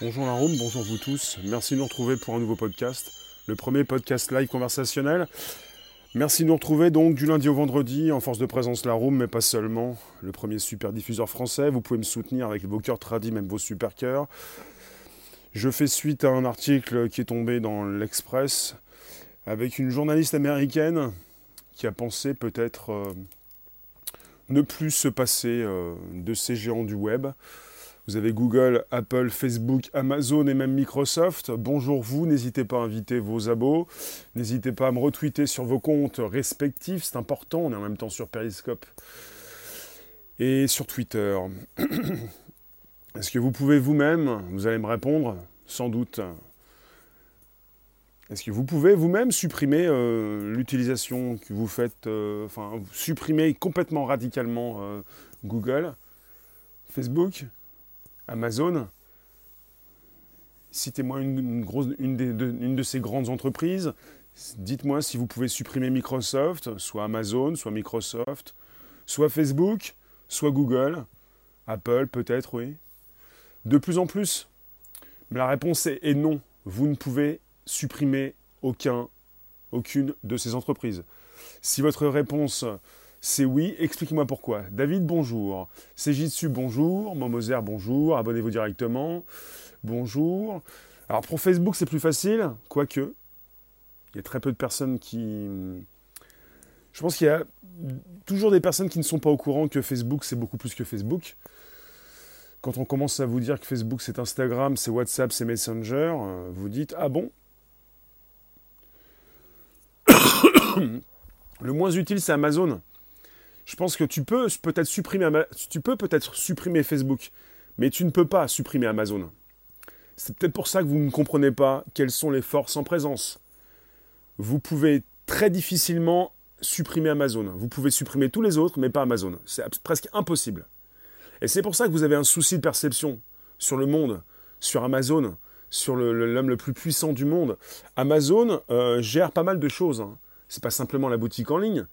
Bonjour la room, bonjour vous tous. Merci de nous retrouver pour un nouveau podcast, le premier podcast live conversationnel. Merci de nous retrouver donc du lundi au vendredi en force de présence la room, mais pas seulement. Le premier super diffuseur français. Vous pouvez me soutenir avec vos cœurs tradis, même vos super cœurs. Je fais suite à un article qui est tombé dans l'Express avec une journaliste américaine qui a pensé peut-être euh, ne plus se passer euh, de ces géants du web. Vous avez Google, Apple, Facebook, Amazon et même Microsoft. Bonjour vous, n'hésitez pas à inviter vos abos. N'hésitez pas à me retweeter sur vos comptes respectifs, c'est important. On est en même temps sur Periscope et sur Twitter. Est-ce que vous pouvez vous-même, vous allez me répondre, sans doute, est-ce que vous pouvez vous-même supprimer euh, l'utilisation que vous faites, euh, enfin supprimer complètement radicalement euh, Google, Facebook, Amazon, citez-moi une, de, ces grandes entreprises. Dites-moi si vous pouvez supprimer Microsoft, soit Amazon, soit Microsoft, soit Facebook, soit Google, Apple peut-être, oui. De plus en plus. La réponse est, non. Vous ne pouvez supprimer aucun, aucune de ces entreprises. Si votre réponse c'est oui. Expliquez-moi pourquoi. David, bonjour. Jitsu, bonjour. Momoser, bonjour. Abonnez-vous directement. Bonjour. Alors pour Facebook, c'est plus facile, quoique. Il y a très peu de personnes qui. Je pense qu'il y a toujours des personnes qui ne sont pas au courant que Facebook, c'est beaucoup plus que Facebook. Quand on commence à vous dire que Facebook, c'est Instagram, c'est WhatsApp, c'est Messenger, euh, vous dites Ah bon? Le moins utile, c'est Amazon. Je pense que tu peux peut-être supprimer, tu peux peut-être supprimer Facebook, mais tu ne peux pas supprimer Amazon. C'est peut-être pour ça que vous ne comprenez pas quelles sont les forces en présence. Vous pouvez très difficilement supprimer Amazon. Vous pouvez supprimer tous les autres, mais pas Amazon. C'est presque impossible. Et c'est pour ça que vous avez un souci de perception sur le monde, sur Amazon, sur l'homme le, plus puissant du monde. Amazon euh, gère pas mal de choses. Hein. C'est pas simplement la boutique en ligne,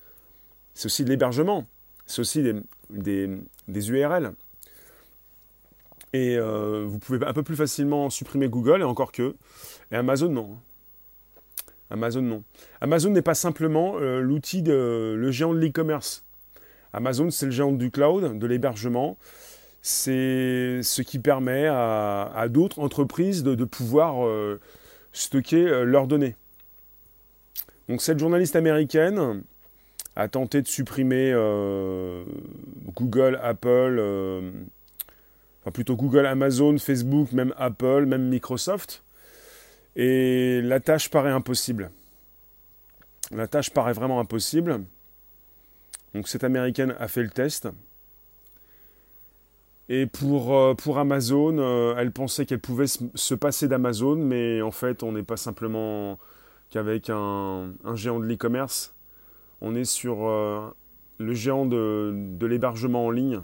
c'est aussi de l'hébergement, c'est aussi des, URL. Et euh, vous pouvez un peu plus facilement supprimer Google, et encore que. Et Amazon, non. Amazon, non. Amazon n'est pas simplement euh, l'outil de le géant de l'e-commerce. Amazon, c'est le géant du cloud, de l'hébergement. C'est ce qui permet à, d'autres entreprises de, pouvoir euh, stocker leurs données. Donc cette journaliste américaine, a tenté de supprimer euh, Google, Apple, euh, enfin plutôt Google, Amazon, Facebook, même Apple, même Microsoft. Et la tâche paraît impossible. La tâche paraît vraiment impossible. Donc cette américaine a fait le test. Et pour, euh, Amazon, elle pensait qu'elle pouvait se passer d'Amazon, mais en fait, on n'est pas simplement qu'avec un géant de l'e-commerce on est sur euh, le géant de, l'hébergement en ligne.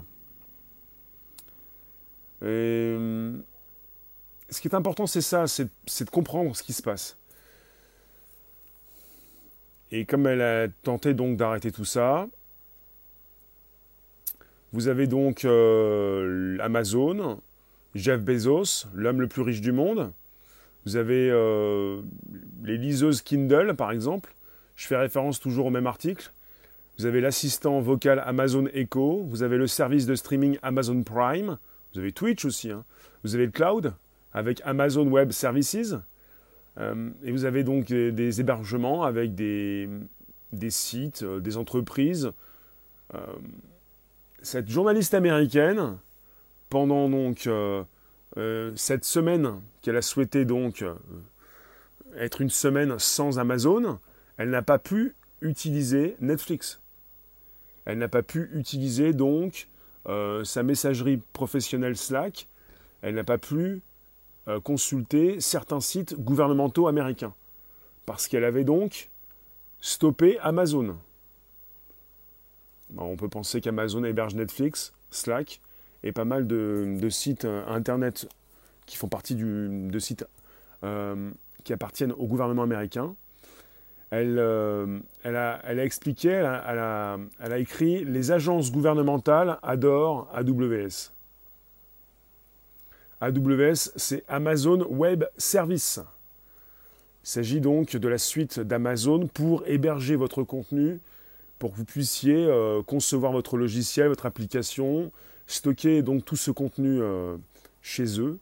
Et, ce qui est important, c'est ça, c'est de comprendre ce qui se passe. Et comme elle a tenté donc d'arrêter tout ça, vous avez donc euh, Amazon, Jeff Bezos, l'homme le plus riche du monde. Vous avez euh, les liseuses Kindle, par exemple. Je fais référence toujours au même article. Vous avez l'assistant vocal Amazon Echo, vous avez le service de streaming Amazon Prime, vous avez Twitch aussi, hein. vous avez le cloud avec Amazon Web Services, euh, et vous avez donc des, hébergements avec des, sites, euh, des entreprises. Euh, cette journaliste américaine, pendant donc cette semaine qu'elle a souhaité donc être une semaine sans Amazon, elle n'a pas pu utiliser Netflix. Elle n'a pas pu utiliser donc euh, sa messagerie professionnelle Slack. Elle n'a pas pu euh, consulter certains sites gouvernementaux américains. Parce qu'elle avait donc stoppé Amazon. on peut penser qu'Amazon héberge Netflix, Slack et pas mal de, sites euh, internet qui font partie de sites qui appartiennent au gouvernement américain elle, euh, elle, a, expliqué, elle a, écrit Les agences gouvernementales adorent AWS. AWS, c'est Amazon Web Service. Il s'agit donc de la suite d'Amazon pour héberger votre contenu, pour que vous puissiez euh, concevoir votre logiciel, votre application, stocker donc tout ce contenu euh, chez eux.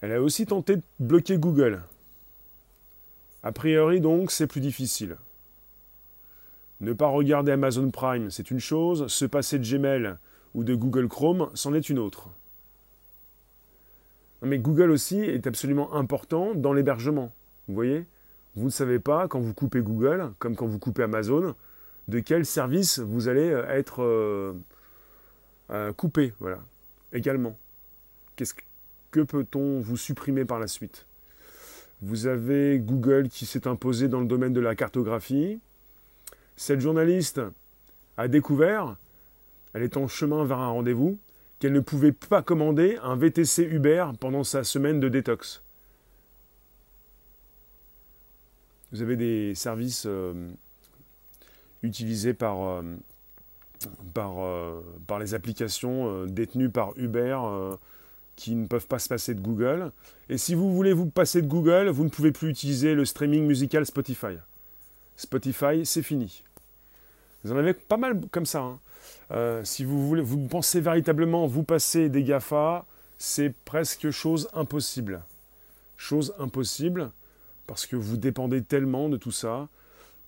Elle a aussi tenté de bloquer Google. A priori donc c'est plus difficile. Ne pas regarder Amazon Prime, c'est une chose, se passer de Gmail ou de Google Chrome, c'en est une autre. Mais Google aussi est absolument important dans l'hébergement. Vous voyez? Vous ne savez pas, quand vous coupez Google, comme quand vous coupez Amazon, de quel service vous allez euh, être euh, euh, coupé. Voilà. Également. Que peut-on vous supprimer par la suite? Vous avez Google qui s'est imposé dans le domaine de la cartographie. Cette journaliste a découvert, elle est en chemin vers un rendez-vous, qu'elle ne pouvait pas commander un VTC Uber pendant sa semaine de détox. Vous avez des services euh, utilisés par, euh, euh, par, les applications détenues par Uber qui ne peuvent pas se passer de Google. Et si vous voulez vous passer de Google, vous ne pouvez plus utiliser le streaming musical Spotify. Spotify, c'est fini. Vous en avez pas mal comme ça. Hein. Euh, si vous voulez, vous pensez véritablement vous passer des GAFA, c'est presque chose impossible. Chose impossible, parce que vous dépendez tellement de tout ça.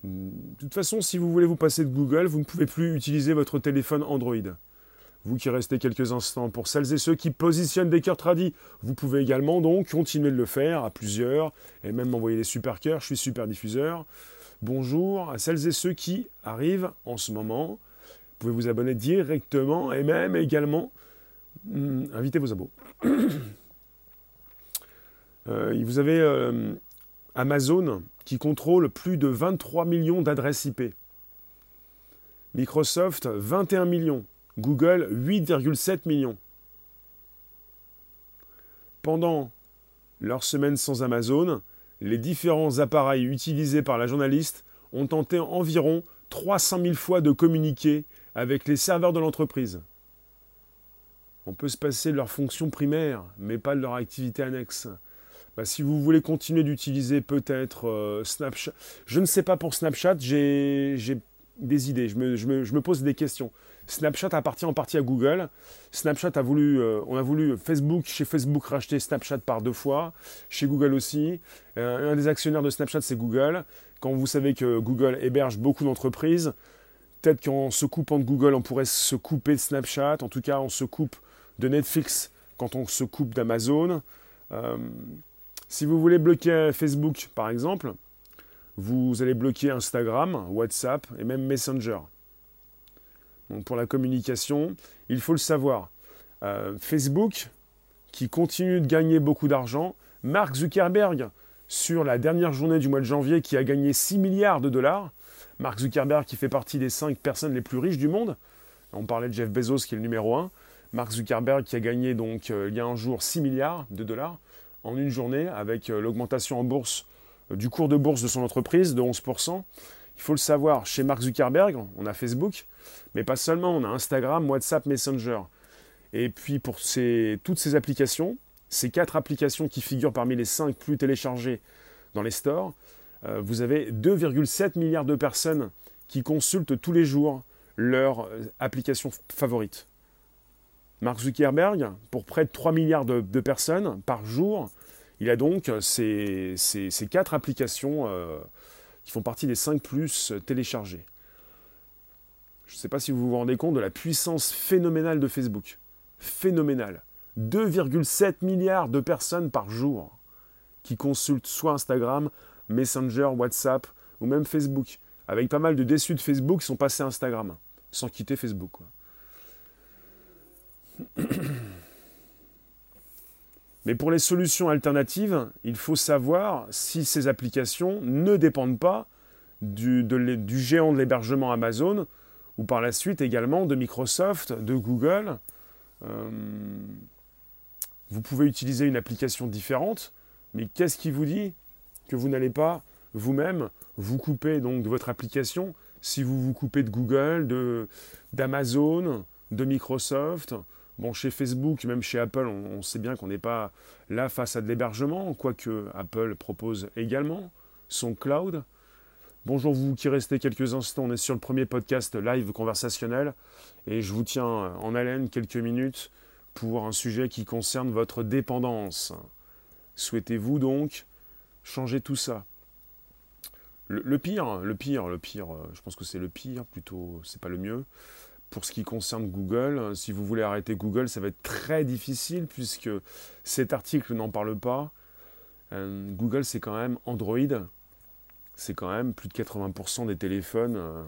De toute façon, si vous voulez vous passer de Google, vous ne pouvez plus utiliser votre téléphone Android. Vous qui restez quelques instants, pour celles et ceux qui positionnent des cœurs tradis, vous pouvez également donc continuer de le faire à plusieurs, et même m'envoyer des super cœurs, je suis super diffuseur. Bonjour à celles et ceux qui arrivent en ce moment, pouvez vous abonner directement et même également hum, inviter vos abos. euh, vous avez euh, Amazon qui contrôle plus de 23 millions d'adresses IP. Microsoft 21 millions. Google 8,7 millions. Pendant leur semaine sans Amazon, les différents appareils utilisés par la journaliste ont tenté environ 300 000 fois de communiquer avec les serveurs de l'entreprise. On peut se passer de leur fonction primaire, mais pas de leur activité annexe. Bah, si vous voulez continuer d'utiliser peut-être euh, Snapchat, je ne sais pas pour Snapchat, j'ai des idées, je me, pose des questions. Snapchat appartient en partie à Google. Snapchat a voulu, euh, on a voulu Facebook, chez Facebook racheter Snapchat par deux fois, chez Google aussi. Euh, un des actionnaires de Snapchat, c'est Google. Quand vous savez que Google héberge beaucoup d'entreprises, Peut-être qu'en se coupant de Google, on pourrait se couper de Snapchat. En tout cas, on se coupe de Netflix quand on se coupe d'Amazon. Euh, si vous voulez bloquer Facebook, par exemple, vous allez bloquer Instagram, WhatsApp et même Messenger. Pour la communication, il faut le savoir. Euh, Facebook, qui continue de gagner beaucoup d'argent, Mark Zuckerberg, sur la dernière journée du mois de janvier, qui a gagné 6 milliards de dollars, Mark Zuckerberg qui fait partie des 5 personnes les plus riches du monde. On parlait de Jeff Bezos qui est le numéro 1. Mark Zuckerberg qui a gagné donc euh, il y a un jour 6 milliards de dollars en une journée avec euh, l'augmentation en bourse du cours de bourse de son entreprise de 11%. Il faut le savoir, chez Mark Zuckerberg, on a Facebook, mais pas seulement, on a Instagram, WhatsApp, Messenger. Et puis pour toutes ces applications, ces quatre applications qui figurent parmi les 5 plus téléchargées dans les stores, euh, vous avez 2,7 milliards de personnes qui consultent tous les jours leur euh, application favorite. Mark Zuckerberg, pour près de 3 milliards de, personnes par jour, il a donc ces, quatre applications euh, qui font partie des 5 plus téléchargées. Je ne sais pas si vous vous rendez compte de la puissance phénoménale de Facebook. Phénoménale. 2,7 milliards de personnes par jour qui consultent soit Instagram, Messenger, WhatsApp ou même Facebook. Avec pas mal de déçus de Facebook qui sont passés à Instagram, sans quitter Facebook. Mais pour les solutions alternatives, il faut savoir si ces applications ne dépendent pas du, géant de l'hébergement Amazon ou par la suite également de Microsoft, de Google. Euh, vous pouvez utiliser une application différente, mais qu'est-ce qui vous dit que vous n'allez pas vous-même vous couper donc de votre application si vous vous coupez de Google, d'Amazon, de Microsoft, Bon, chez Facebook, même chez Apple, on, sait bien qu'on n'est pas là face à de l'hébergement, quoique Apple propose également son cloud. Bonjour vous qui restez quelques instants, on est sur le premier podcast live conversationnel et je vous tiens en haleine quelques minutes pour un sujet qui concerne votre dépendance. Souhaitez-vous donc changer tout ça? Le, pire, le pire, le pire, euh, je pense que c'est le pire, plutôt, c'est pas le mieux. Pour ce qui concerne Google, si vous voulez arrêter Google, ça va être très difficile puisque cet article n'en parle pas. Euh, Google, c'est quand même Android. C'est quand même plus de 80% des téléphones euh,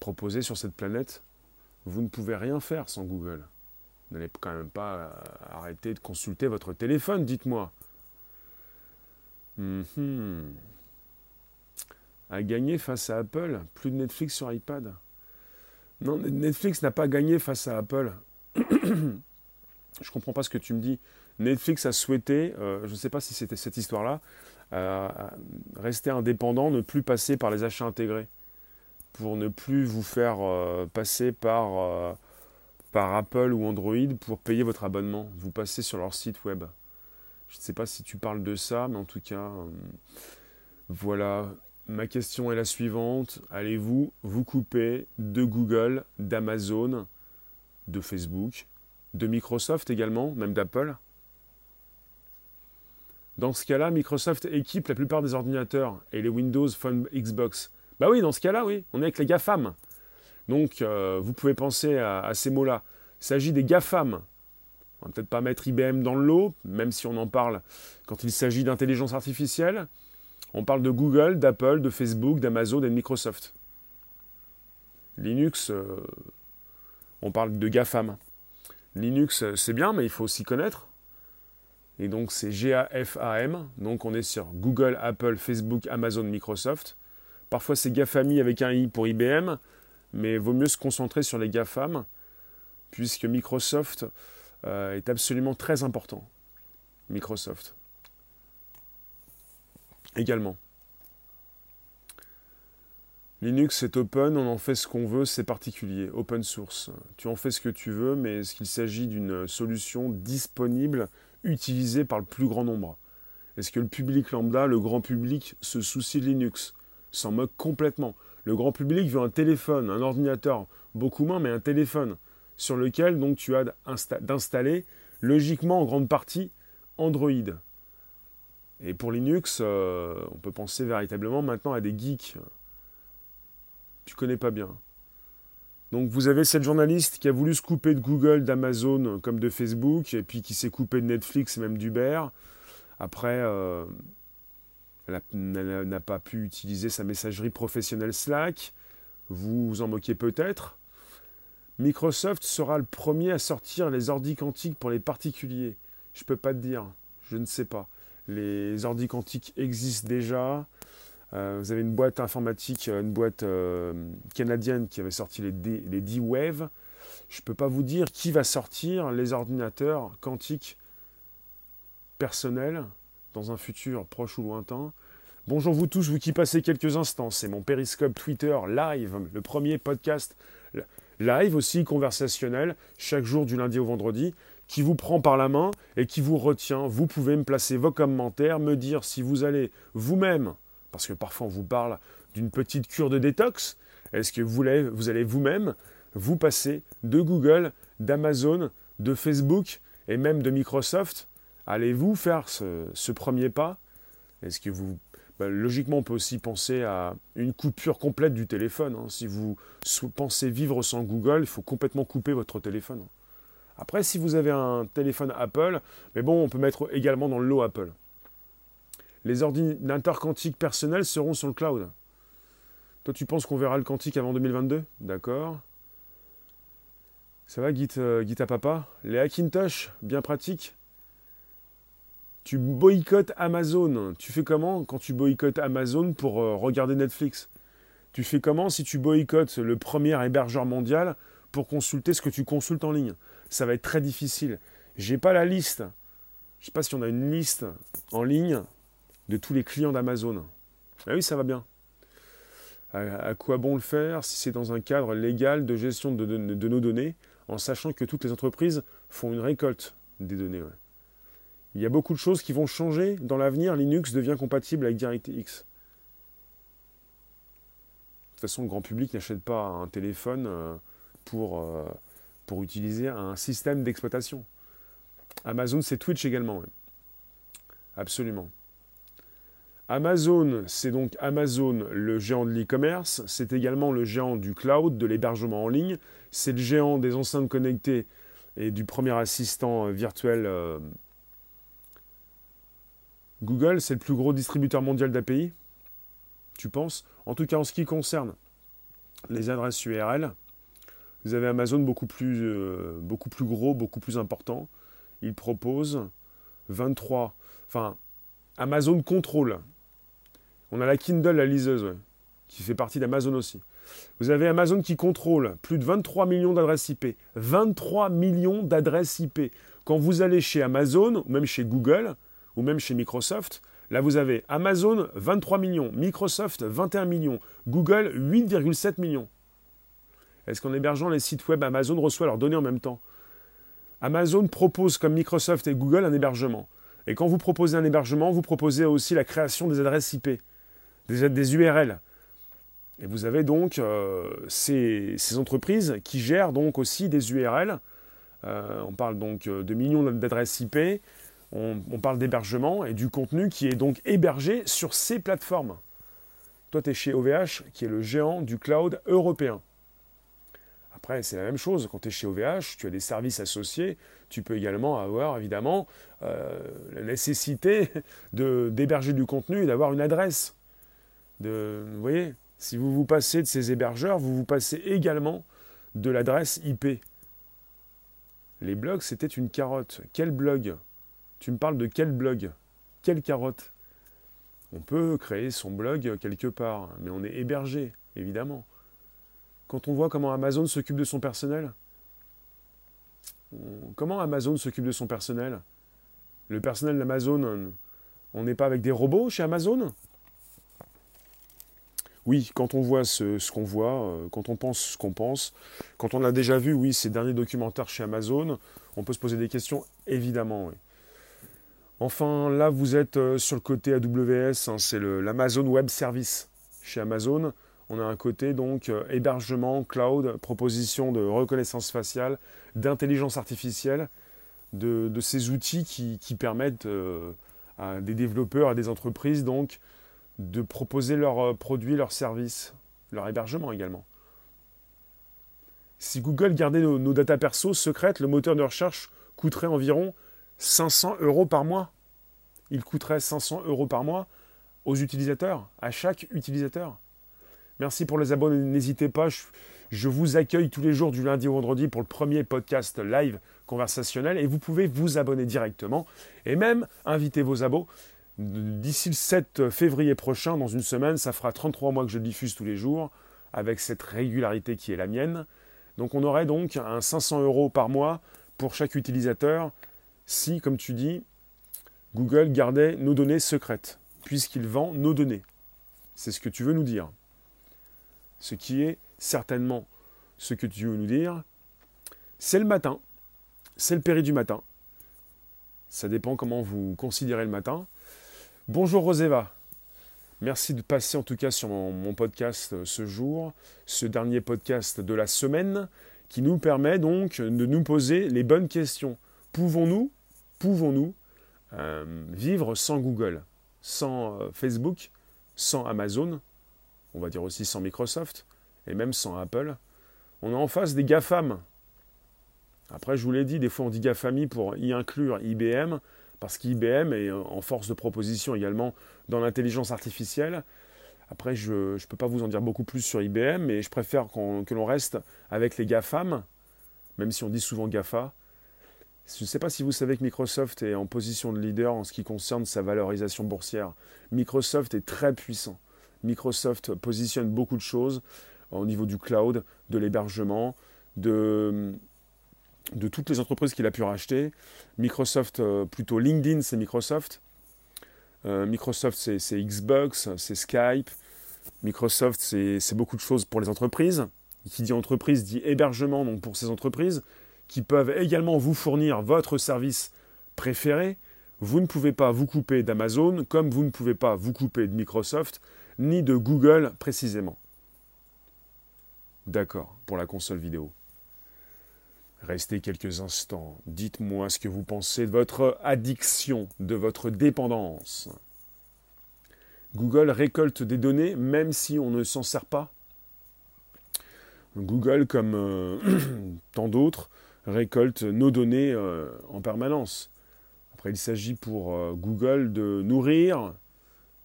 proposés sur cette planète. Vous ne pouvez rien faire sans Google. Vous n'allez quand même pas arrêter de consulter votre téléphone, dites-moi. Mhm. A gagné face à Apple, plus de Netflix sur iPad. Non, Netflix n'a pas gagné face à Apple. je comprends pas ce que tu me dis. Netflix a souhaité, euh, je ne sais pas si c'était cette histoire-là, euh, rester indépendant, ne plus passer par les achats intégrés, pour ne plus vous faire euh, passer par, par Apple ou Android pour payer votre abonnement. Vous passez sur leur site web. Je ne sais pas si tu parles de ça, mais en tout cas, euh, voilà. Ma question est la suivante. Allez-vous vous couper de Google, d'Amazon, de Facebook, de Microsoft également, même d'Apple? Dans ce cas-là, Microsoft équipe la plupart des ordinateurs et les Windows Phone Xbox? Bah oui, dans ce cas-là, oui, on est avec les GAFAM. Donc, euh, vous pouvez penser à, ces mots-là. Il s'agit des GAFAM, on va peut-être pas mettre IBM dans le lot, même si on en parle quand il s'agit d'intelligence artificielle. On parle de Google, d'Apple, de Facebook, d'Amazon et de Microsoft. Linux, euh, on parle de GAFAM. Linux, euh, c'est bien, mais il faut aussi connaître. Et donc c'est G-A-F-A-M. Donc on est sur Google, Apple, Facebook, Amazon, Microsoft. Parfois c'est GAFAMI avec un I pour IBM, mais vaut mieux se concentrer sur les GAFAM, puisque Microsoft euh, est absolument très important. Microsoft. Également. Linux est open, on en fait ce qu'on veut, c'est particulier, open source. Tu en fais ce que tu veux, mais est-ce qu'il s'agit d'une solution disponible, utilisée par le plus grand nombre? Est-ce que le public lambda, le grand public, se soucie de Linux? S'en moque complètement. Le grand public veut un téléphone, un ordinateur, beaucoup moins, mais un téléphone sur lequel donc tu as d'installer logiquement en grande partie Android. Et pour Linux, euh, on peut penser véritablement maintenant à des geeks. Tu connais pas bien. Donc vous avez cette journaliste qui a voulu se couper de Google, d'Amazon comme de Facebook, et puis qui s'est coupé de Netflix et même d'Uber. Après, euh, elle n'a pas pu utiliser sa messagerie professionnelle Slack. Vous vous en moquez peut-être. Microsoft sera le premier à sortir les ordi quantiques pour les particuliers. Je peux pas te dire, je ne sais pas. Les ordi quantiques existent déjà. Euh, vous avez une boîte informatique, une boîte euh, canadienne qui avait sorti les, D-Wave. Je ne peux pas vous dire qui va sortir les ordinateurs quantiques personnels dans un futur proche ou lointain. Bonjour vous tous, vous qui passez quelques instants, c'est mon Periscope Twitter live, le premier podcast live aussi, conversationnel, chaque jour du lundi au vendredi, qui vous prend par la main et qui vous retient. Vous pouvez me placer vos commentaires, me dire si vous allez vous-même, parce que parfois on vous parle d'une petite cure de détox, est-ce que vous allez, vous allez vous-même vous passer de Google, d'Amazon, de Facebook et même de Microsoft? Allez-vous faire ce, premier pas? Est-ce que vous bah, logiquement, on peut aussi penser à une coupure complète du téléphone. Hein. Si vous pensez vivre sans Google, il faut complètement couper votre téléphone. Après, si vous avez un téléphone Apple, mais bon, on peut mettre également dans le lot Apple. Les ordinateurs quantiques personnels seront sur le cloud. Toi, tu penses qu'on verra le quantique avant 2022 D'accord. Ça va, Git, euh, papa? Les Hackintosh, bien pratiques tu boycottes Amazon. Tu fais comment quand tu boycottes Amazon pour euh, regarder Netflix? Tu fais comment si tu boycottes le premier hébergeur mondial pour consulter ce que tu consultes en ligne? Ça va être très difficile. J'ai pas la liste. Je sais pas si on a une liste en ligne de tous les clients d'Amazon. Ah oui, ça va bien. À, quoi bon le faire si c'est dans un cadre légal de gestion de, nos données en sachant que toutes les entreprises font une récolte des données. Il y a beaucoup de choses qui vont changer. Dans l'avenir, Linux devient compatible avec DirectX. De toute façon, le grand public n'achète pas un téléphone euh, pour, euh, pour utiliser un système d'exploitation. Amazon, c'est Twitch également. Absolument. Amazon, c'est donc Amazon, le géant de l'e-commerce. C'est également le géant du cloud, de l'hébergement en ligne. C'est le géant des enceintes connectées et du premier assistant virtuel. Euh, Google, c'est le plus gros distributeur mondial d'API. Tu penses? En tout cas, en ce qui concerne les adresses URL, vous avez Amazon beaucoup plus, euh, beaucoup plus gros, beaucoup plus important. Il propose 23. Enfin, Amazon contrôle on a la Kindle, la liseuse, qui fait partie d'Amazon aussi. Vous avez Amazon qui contrôle plus de 23 millions d'adresses IP. 23 millions d'adresses IP. Quand vous allez chez Amazon, ou même chez Google, ou même chez Microsoft, là vous avez Amazon 23 millions, Microsoft 21 millions, Google 8,7 millions. Est-ce qu'en hébergeant les sites web, Amazon reçoit leurs données en même temps? Amazon propose, comme Microsoft et Google, un hébergement. Et quand vous proposez un hébergement, vous proposez aussi la création des adresses IP des, URL. Et vous avez donc euh, ces, entreprises qui gèrent donc aussi des URL. Euh, on parle donc euh, de millions d'adresses IP, on, on parle d'hébergement et du contenu qui est donc hébergé sur ces plateformes. Toi, tu es chez OVH, qui est le géant du cloud européen. Après, c'est la même chose. Quand tu es chez OVH, tu as des services associés. Tu peux également avoir, évidemment, la nécessité d'héberger du contenu et d'avoir une adresse vous voyez, si vous vous passez de ces hébergeurs, vous vous passez également de l'adresse IP. Les blogs, c'était une carotte. Quel blog? Tu me parles de quel blog? Quelle carotte? On peut créer son blog quelque part, mais on est hébergé, évidemment. Quand on voit comment Amazon s'occupe de son personnel, comment Amazon s'occupe de son personnel? Le personnel d'Amazon, on n'est pas avec des robots chez Amazon? Oui, quand on voit ce, qu'on voit, euh, quand on pense ce qu'on pense, quand on a déjà vu, oui, ces derniers documentaires chez Amazon, on peut se poser des questions, évidemment. Enfin, là, vous êtes euh, sur le côté AWS, hein, c'est l'Amazon Web Service. Chez Amazon, on a un côté donc euh, hébergement, cloud, proposition de reconnaissance faciale, d'intelligence artificielle, de, ces outils qui, permettent à des développeurs, à des entreprises donc de proposer leurs euh, produits, leurs services, leur hébergement également. Si Google gardait nos, nos datas perso secrètes, le moteur de recherche coûterait environ 500 euros par mois. Il coûterait 500 euros par mois aux utilisateurs, à chaque utilisateur. Merci pour les abonnés. N'hésitez pas, je, vous accueille tous les jours du lundi au vendredi pour le premier podcast live conversationnel et vous pouvez vous abonner directement et même inviter vos abos. D'ici le 7 février prochain, dans une semaine, ça fera 33 mois que je diffuse tous les jours, avec cette régularité qui est la mienne. Donc on aurait donc un 500 euros par mois pour chaque utilisateur si, comme tu dis, Google gardait nos données secrètes, puisqu'il vend nos données. C'est ce que tu veux nous dire. Ce qui est certainement ce que tu veux nous dire. C'est le matin, c'est le péri du matin. Ça dépend comment vous considérez le matin. Bonjour Roseva. Merci de passer en tout cas sur mon, podcast euh, ce jour, ce dernier podcast de la semaine, qui nous permet donc de nous poser les bonnes questions. Pouvons-nous, pouvons-nous euh, vivre sans Google, sans euh, Facebook, sans Amazon, on va dire aussi sans Microsoft, et même sans Apple On est en face des GAFAM. Après, je vous l'ai dit, des fois on dit GAFAMI pour y inclure IBM, parce qu'IBM est en force de proposition également dans l'intelligence artificielle. Après, je ne peux pas vous en dire beaucoup plus sur IBM, mais je préfère que l'on reste avec les GAFAM, même si on dit souvent GAFA. Je ne sais pas si vous savez que Microsoft est en position de leader en ce qui concerne sa valorisation boursière. Microsoft est très puissant. Microsoft positionne beaucoup de choses au niveau du cloud, de l'hébergement, de, toutes les entreprises qu'il a pu racheter. Microsoft, euh, plutôt LinkedIn, c'est Microsoft. Euh, Microsoft, c'est Xbox, c'est Skype. Microsoft, c'est beaucoup de choses pour les entreprises. Qui dit entreprise dit hébergement donc pour ces entreprises. qui peuvent également vous fournir votre service préféré, vous ne pouvez pas vous couper d'Amazon comme vous ne pouvez pas vous couper de Microsoft ni de Google précisément. D'accord, pour la console vidéo. Restez quelques instants, dites-moi ce que vous pensez de votre addiction, de votre dépendance. Google récolte des données même si on ne s'en sert pas. Google, comme euh, tant d'autres, récolte nos données euh, en permanence. Après, il s'agit pour euh, Google de nourrir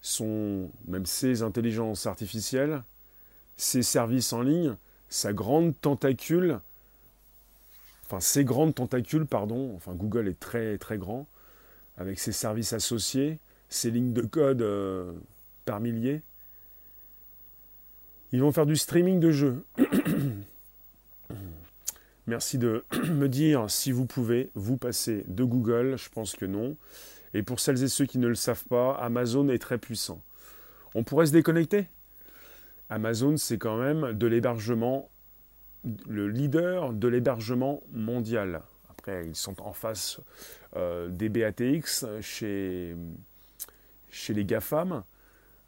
son, même ses intelligences artificielles, ses services en ligne, sa grande tentacule, enfin ses grandes tentacules, pardon, enfin Google est très très grand, avec ses services associés, ses lignes de code par milliers. Ils vont faire du streaming de jeux. Merci de me dire si vous pouvez vous passer de Google. Je pense que non. Et pour celles et ceux qui ne le savent pas, Amazon est très puissant. On pourrait se déconnecter? Amazon, c'est quand même de l'hébergement, le leader de l'hébergement mondial. Après, ils sont en face euh, des BATX chez, chez les GAFAM.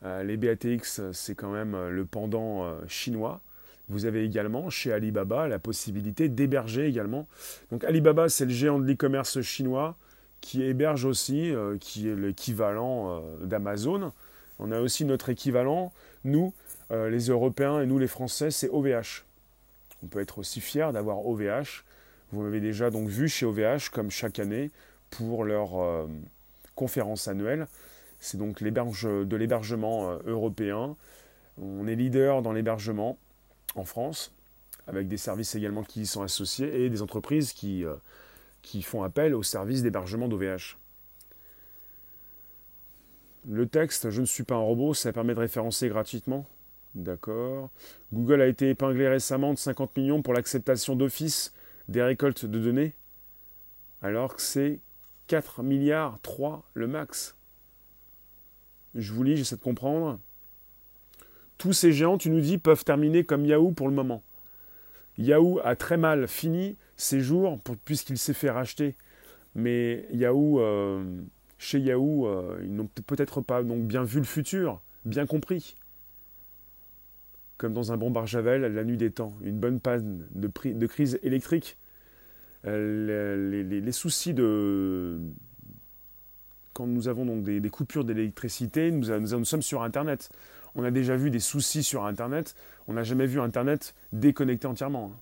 Euh, les BATX, c'est quand même euh, le pendant chinois. Vous avez également chez Alibaba la possibilité d'héberger également. Donc Alibaba, c'est le géant de l'e-commerce chinois qui héberge aussi, qui est l'équivalent d'Amazon. On a aussi notre équivalent, nous, les Européens et nous les Français, c'est OVH. On peut être aussi fier d'avoir OVH. Vous m'avez déjà donc vu chez OVH comme chaque année pour leur conférence annuelle. C'est donc de l'hébergement euh, européen. On est leader dans l'hébergement en France, avec des services également qui y sont associés et des entreprises qui, euh, qui font appel aux services d'hébergement d'OVH. Le texte, je ne suis pas un robot, ça permet de référencer gratuitement. D'accord. Google a été épinglé récemment de 50 millions pour l'acceptation d'office des récoltes de données, alors que c'est 4 milliards 3 le max. Je vous lis, j'essaie de comprendre. Tous ces géants, tu nous dis, peuvent terminer comme Yahoo pour le moment. Yahoo a très mal fini ses jours puisqu'il s'est fait racheter. Mais Yahoo, euh, chez Yahoo, euh, ils n'ont peut-être pas donc bien vu le futur, bien compris. Comme dans un bon Javel, la nuit des temps, une bonne panne de, crise électrique. Euh, les, soucis de, quand nous avons donc des, coupures d'électricité, nous, nous, sommes sur Internet. On a déjà vu des soucis sur Internet. On n'a jamais vu Internet déconnecté entièrement.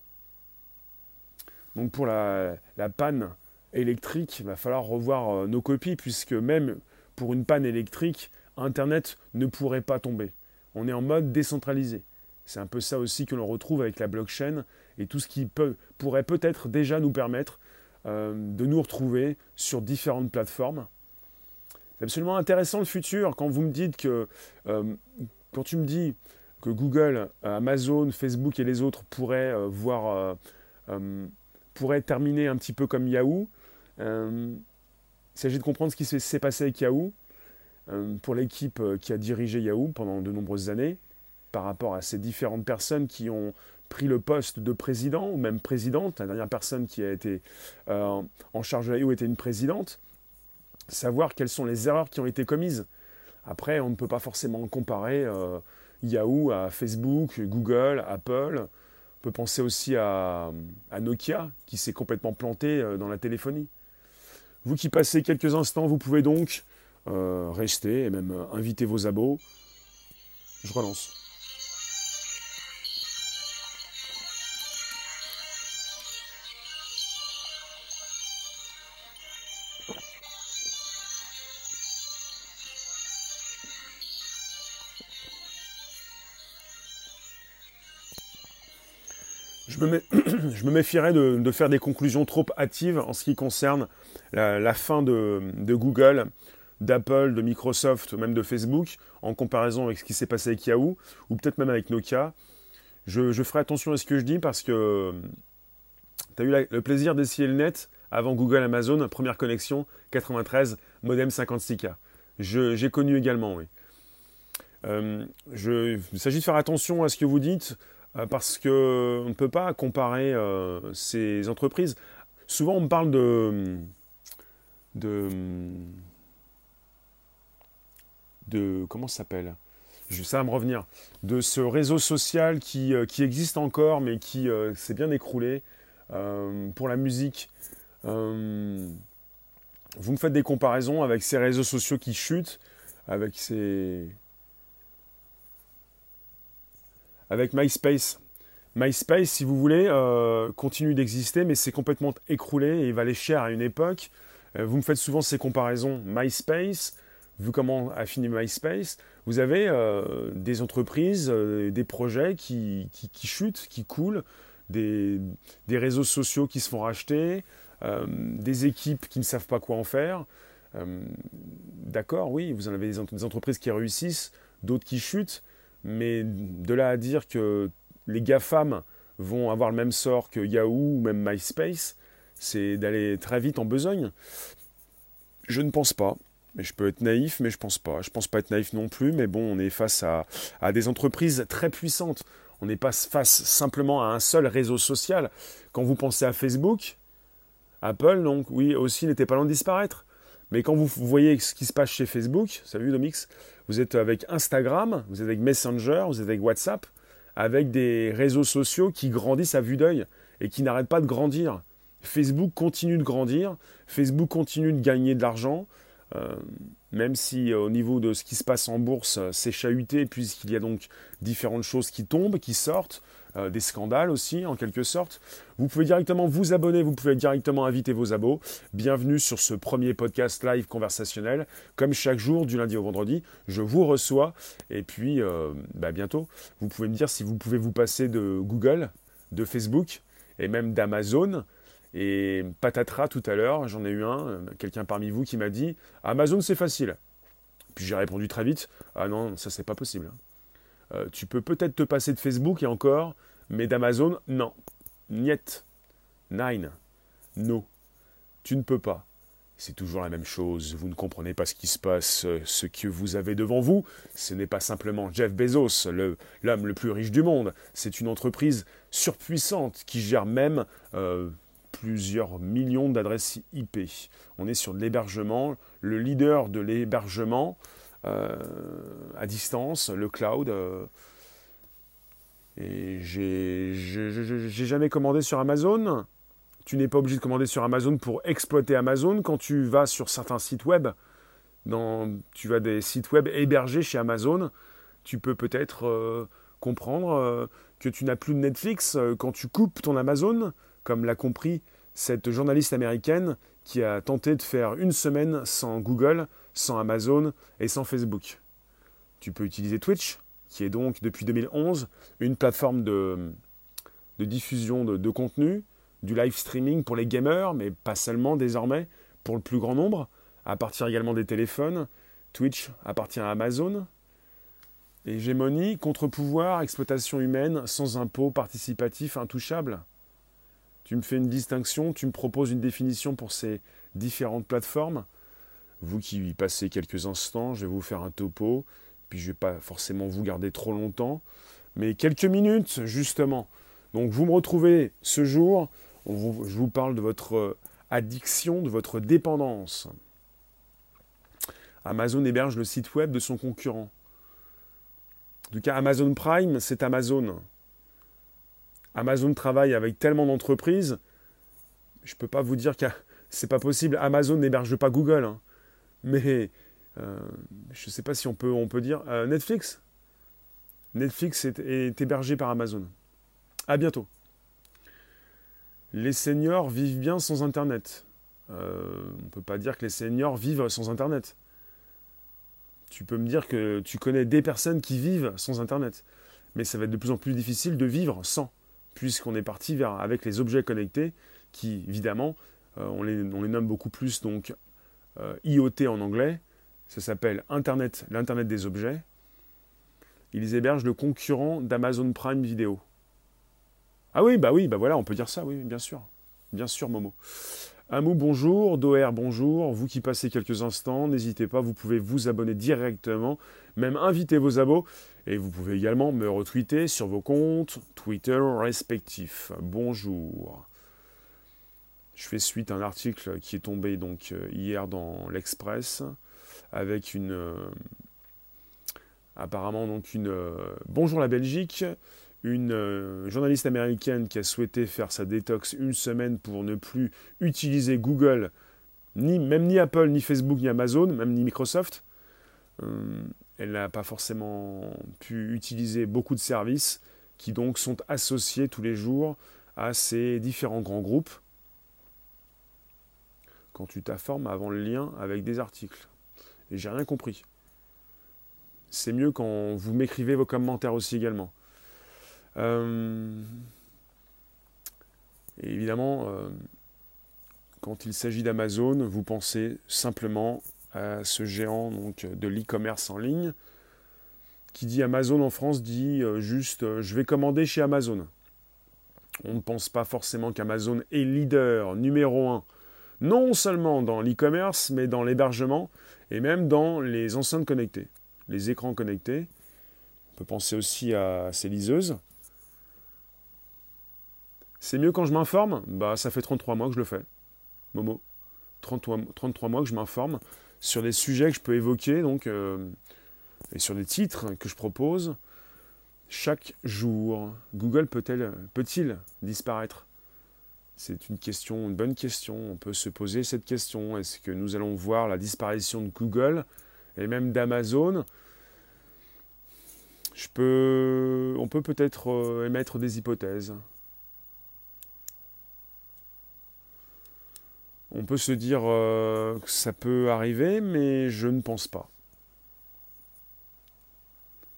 Donc pour la, panne électrique, il va falloir revoir euh, nos copies, puisque même pour une panne électrique, Internet ne pourrait pas tomber. On est en mode décentralisé. C'est un peu ça aussi que l'on retrouve avec la blockchain et tout ce qui peut, pourrait peut-être déjà nous permettre euh, de nous retrouver sur différentes plateformes c'est absolument intéressant le futur quand vous me dites que, euh, quand tu me dis que Google, Amazon, Facebook et les autres pourraient voir, euh, pourraient terminer un petit peu comme Yahoo. il s'agit de comprendre ce qui s'est passé avec Yahoo pour l'équipe qui a dirigé Yahoo pendant de nombreuses années, par rapport à ces différentes personnes qui ont pris le poste de président ou même présidente. La dernière personne qui a été en charge de Yahoo était une présidente savoir quelles sont les erreurs qui ont été commises. Après, on ne peut pas forcément comparer euh, Yahoo à Facebook, Google, Apple. On peut penser aussi à, Nokia, qui s'est complètement planté euh, dans la téléphonie. Vous qui passez quelques instants, vous pouvez donc euh, rester et même inviter vos abos. Je relance. je me méfierais de, faire des conclusions trop hâtives en ce qui concerne la, fin de, Google, d'Apple, de Microsoft, même de Facebook, en comparaison avec ce qui s'est passé avec Yahoo, ou peut-être même avec Nokia. Je, ferai attention à ce que je dis parce que tu as eu le plaisir d'essayer le net avant Google Amazon, première connexion, 93, modem 56K. J'ai connu également, oui. Euh, il s'agit de faire attention à ce que vous dites. Euh, parce qu'on ne peut pas comparer euh, ces entreprises. souvent on me parle de, de, de comment ça s'appelle? Ça va me revenir, de ce réseau social qui, euh, qui existe encore mais qui euh, s'est bien écroulé euh, pour la musique. vous me faites des comparaisons avec ces réseaux sociaux qui chutent, avec ces... avec MySpace. MySpace, si vous voulez, continue d'exister, mais c'est complètement écroulé et il valait cher à une époque. vous me faites souvent ces comparaisons. MySpace, vu comment a fini MySpace, vous avez euh, des entreprises, euh, des projets qui, qui, chutent, qui coulent, des, des, réseaux sociaux qui se font racheter, euh, des équipes qui ne savent pas quoi en faire. D'accord, oui, vous en avez des, entreprises qui réussissent, d'autres qui chutent, mais de là à dire que les GAFAM vont avoir le même sort que Yahoo ou même MySpace, c'est d'aller très vite en besogne. Je ne pense pas. Mais je peux être naïf, mais je pense pas. Je pense pas être naïf non plus, mais bon, on est face à, des entreprises très puissantes. On n'est pas face simplement à un seul réseau social. Quand vous pensez à Facebook, Apple, donc oui, aussi n'était pas loin de disparaître. Mais quand vous voyez ce qui se passe chez Facebook, salut Domix, vous êtes avec Instagram, vous êtes avec Messenger, vous êtes avec WhatsApp, avec des réseaux sociaux qui grandissent à vue d'œil et qui n'arrêtent pas de grandir. Facebook continue de grandir, Facebook continue de gagner de l'argent, euh, même si euh, au niveau de ce qui se passe en bourse, euh, c'est chahuté, puisqu'il y a donc différentes choses qui tombent, qui sortent, des scandales aussi en quelque sorte. Vous pouvez directement vous abonner, vous pouvez directement inviter vos abos. Bienvenue sur ce premier podcast live conversationnel. Comme chaque jour, du lundi au vendredi, je vous reçois. Et puis, bah, bientôt, vous pouvez me dire si vous pouvez vous passer de Google, de Facebook et même d'Amazon et patatras tout à l'heure, j'en ai eu un, euh, quelqu'un parmi vous qui m'a dit Amazon c'est facile. Puis j'ai répondu très vite Ah non, ça c'est pas possible. Euh, tu peux peut-être te passer de Facebook et encore, mais d'Amazon, non. Niet. Nine. No. Tu ne peux pas. C'est toujours la même chose, vous ne comprenez pas ce qui se passe, euh, ce que vous avez devant vous, ce n'est pas simplement Jeff Bezos, l'homme le, plus riche du monde, c'est une entreprise surpuissante qui gère même plusieurs millions d'adresses IP. On est sur de l'hébergement, le leader de l'hébergement euh, à distance, le cloud. Euh, et j'ai jamais commandé sur Amazon. Tu n'es pas obligé de commander sur Amazon pour exploiter Amazon. Quand tu vas sur certains sites web, dans, tu vas des sites web hébergés chez Amazon, tu peux peut-être euh, comprendre que tu n'as plus de Netflix quand tu coupes ton Amazon comme l'a compris cette journaliste américaine qui a tenté de faire une semaine sans Google, sans Amazon et sans Facebook. Tu peux utiliser Twitch, qui est donc depuis 2011 une plateforme de, diffusion de, de, contenu, du live streaming pour les gamers, mais pas seulement désormais, pour le plus grand nombre, à partir également des téléphones. Twitch appartient à Amazon. Hégémonie, contre-pouvoir, exploitation humaine, sans impôts, participatif, intouchable. Tu me fais une distinction, tu me proposes une définition pour ces différentes plateformes. Vous qui y passez quelques instants, je vais vous faire un topo, puis je ne vais pas forcément vous garder trop longtemps, mais quelques minutes justement. Donc vous me retrouvez ce jour, je vous parle de votre addiction, de votre dépendance. Amazon héberge le site web de son concurrent. En tout cas, Amazon Prime, c'est Amazon. Amazon travaille avec tellement d'entreprises, je ne peux pas vous dire que c'est pas possible. Amazon n'héberge pas Google. Hein. Mais euh, je ne sais pas si on peut, on peut dire. Euh, Netflix Netflix est, hébergé par Amazon. À bientôt. Les seniors vivent bien sans Internet. Euh, on ne peut pas dire que les seniors vivent sans Internet. Tu peux me dire que tu connais des personnes qui vivent sans Internet. Mais ça va être de plus en plus difficile de vivre sans puisqu'on est parti vers, avec les objets connectés, qui évidemment, euh, on, les, nomme beaucoup plus donc euh, IoT en anglais, ça s'appelle Internet, l'Internet des objets. Ils hébergent le concurrent d'Amazon Prime Video. Ah oui, bah oui, bah voilà, on peut dire ça, oui, bien sûr. Bien sûr, Momo. Amou, bonjour. Doer, bonjour. Vous qui passez quelques instants, n'hésitez pas, vous pouvez vous abonner directement, même inviter vos abos. Et vous pouvez également me retweeter sur vos comptes Twitter respectifs. Bonjour. Je fais suite à un article qui est tombé donc hier dans l'Express avec une apparemment donc une bonjour la Belgique une journaliste américaine qui a souhaité faire sa détox une semaine pour ne plus utiliser Google, ni, même ni Apple, ni Facebook, ni Amazon, même ni Microsoft. elle n'a pas forcément pu utiliser beaucoup de services qui donc sont associés tous les jours à ces différents grands groupes quand tu t'informes avant le lien avec des articles. Et j'ai rien compris. C'est mieux quand vous m'écrivez vos commentaires aussi également. Euh, évidemment, euh, quand il s'agit d'Amazon, vous pensez simplement à ce géant donc, de l'e-commerce en ligne. Qui dit Amazon en France dit euh, juste je vais commander chez Amazon. On ne pense pas forcément qu'Amazon est leader numéro un non seulement dans l'e-commerce, mais dans l'hébergement et même dans les enceintes connectées, les écrans connectés. On peut penser aussi à ces liseuses. C'est mieux quand je m'informe? Bah, ça fait 33 mois que je le fais. Momo. 33, mois que je m'informe sur des sujets que je peux évoquer, donc, euh, et sur des titres que je propose chaque jour. Google peut-il peut disparaître? C'est une question, une bonne question. On peut se poser cette question. Est-ce que nous allons voir la disparition de Google et même d'Amazon? Je peux, on peut peut-être euh, émettre des hypothèses. On peut se dire euh, que ça peut arriver, mais je ne pense pas.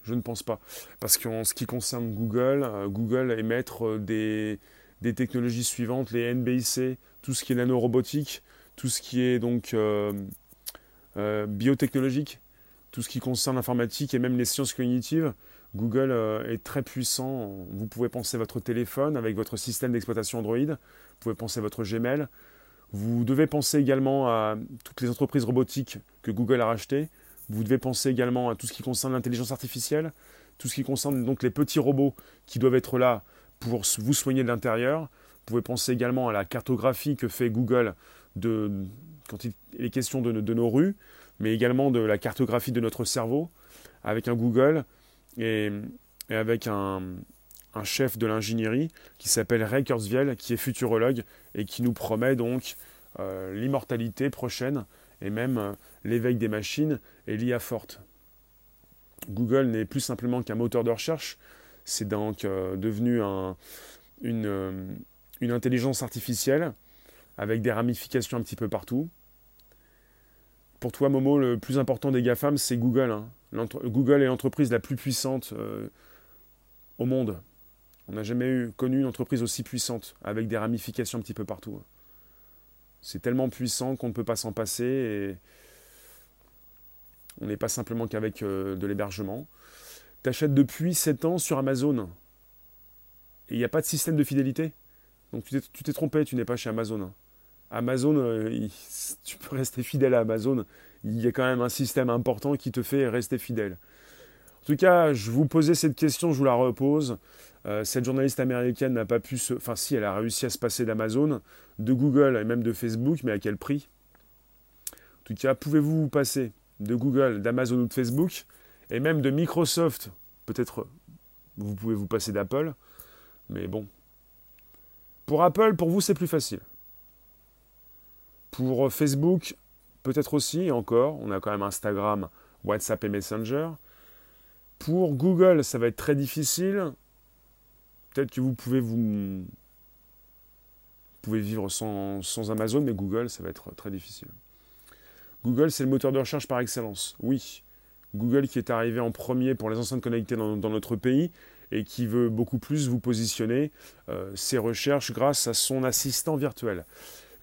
Je ne pense pas. Parce qu'en ce qui concerne Google, euh, Google émettre des, des technologies suivantes, les NBIC, tout ce qui est nanorobotique, tout ce qui est donc euh, euh, biotechnologique, tout ce qui concerne l'informatique et même les sciences cognitives. Google euh, est très puissant. Vous pouvez penser votre téléphone avec votre système d'exploitation Android. Vous pouvez penser votre Gmail. Vous devez penser également à toutes les entreprises robotiques que Google a rachetées. Vous devez penser également à tout ce qui concerne l'intelligence artificielle, tout ce qui concerne donc les petits robots qui doivent être là pour vous soigner de l'intérieur. Vous pouvez penser également à la cartographie que fait Google de, quand il est question de, nos rues, mais également de la cartographie de notre cerveau, avec un Google et, avec un, chef de l'ingénierie qui s'appelle Ray Kurzweil, qui est futurologue et qui nous promet donc euh, l'immortalité prochaine et même euh, l'éveil des machines et l'IA forte. Google n'est plus simplement qu'un moteur de recherche, c'est donc euh, devenu euh, une, intelligence artificielle avec des ramifications un petit peu partout. Pour toi, Momo, le plus important des GAFAM, c'est Google. Hein. Google est l'entreprise la plus puissante euh, au monde. On n'a jamais connu une entreprise aussi puissante, avec des ramifications un petit peu partout. C'est tellement puissant qu'on ne peut pas s'en passer et on n'est pas simplement qu'avec de l'hébergement. T'achètes depuis 7 ans sur Amazon. Et il n'y a pas de système de fidélité. Donc tu t'es trompé, tu n'es pas chez Amazon. Amazon, euh, tu peux rester fidèle à Amazon. Il y a quand même un système important qui te fait rester fidèle. En tout cas, je vous posais cette question, je vous la repose. Euh, cette journaliste américaine n'a pas pu se... Enfin si, elle a réussi à se passer d'Amazon, de Google et même de Facebook, mais à quel prix? En tout cas, pouvez-vous vous passer de Google, d'Amazon ou de Facebook? Et même de Microsoft. Peut-être vous pouvez vous passer d'Apple, mais bon. Pour Apple, pour vous, c'est plus facile. Pour Facebook, peut-être aussi, encore, on a quand même Instagram, WhatsApp et Messenger. Pour Google, ça va être très difficile. Peut-être que vous pouvez vous, pouvez vivre sans, Amazon, mais Google, ça va être très difficile. Google, c'est le moteur de recherche par excellence. Oui, Google qui est arrivé en premier pour les enceintes connectées dans, notre pays et qui veut beaucoup plus vous positionner euh, ses recherches grâce à son assistant virtuel.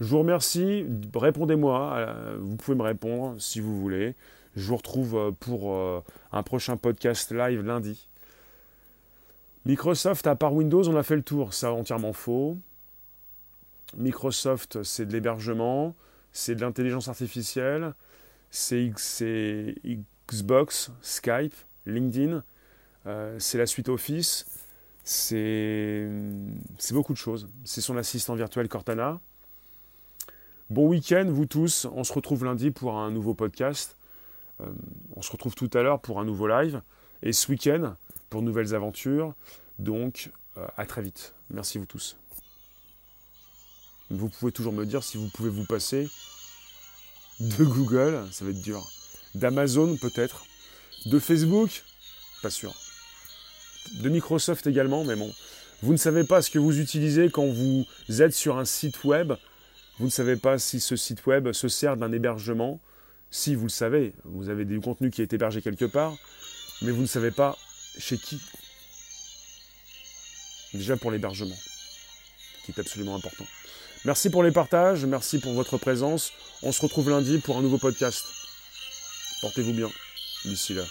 Je vous remercie, répondez-moi, euh, vous pouvez me répondre si vous voulez. Je vous retrouve euh, pour un prochain podcast live lundi. Microsoft, à part Windows, on a fait le tour, ça entièrement faux. Microsoft, c'est de l'hébergement, c'est de l'intelligence artificielle, c'est Xbox, Skype, LinkedIn, euh, c'est la suite Office, c'est beaucoup de choses. C'est son assistant virtuel Cortana. Bon week-end, vous tous. On se retrouve lundi pour un nouveau podcast. Euh, on se retrouve tout à l'heure pour un nouveau live. Et ce week-end, pour nouvelles aventures. Donc, euh, à très vite. Merci vous tous. Vous pouvez toujours me dire si vous pouvez vous passer de Google, ça va être dur. D'Amazon peut-être. De Facebook, pas sûr. De Microsoft également, mais bon. Vous ne savez pas ce que vous utilisez quand vous êtes sur un site web. Vous ne savez pas si ce site web se sert d'un hébergement. Si vous le savez, vous avez du contenu qui est hébergé quelque part, mais vous ne savez pas chez qui. Déjà pour l'hébergement, qui est absolument important. Merci pour les partages, merci pour votre présence. On se retrouve lundi pour un nouveau podcast. Portez-vous bien d'ici là.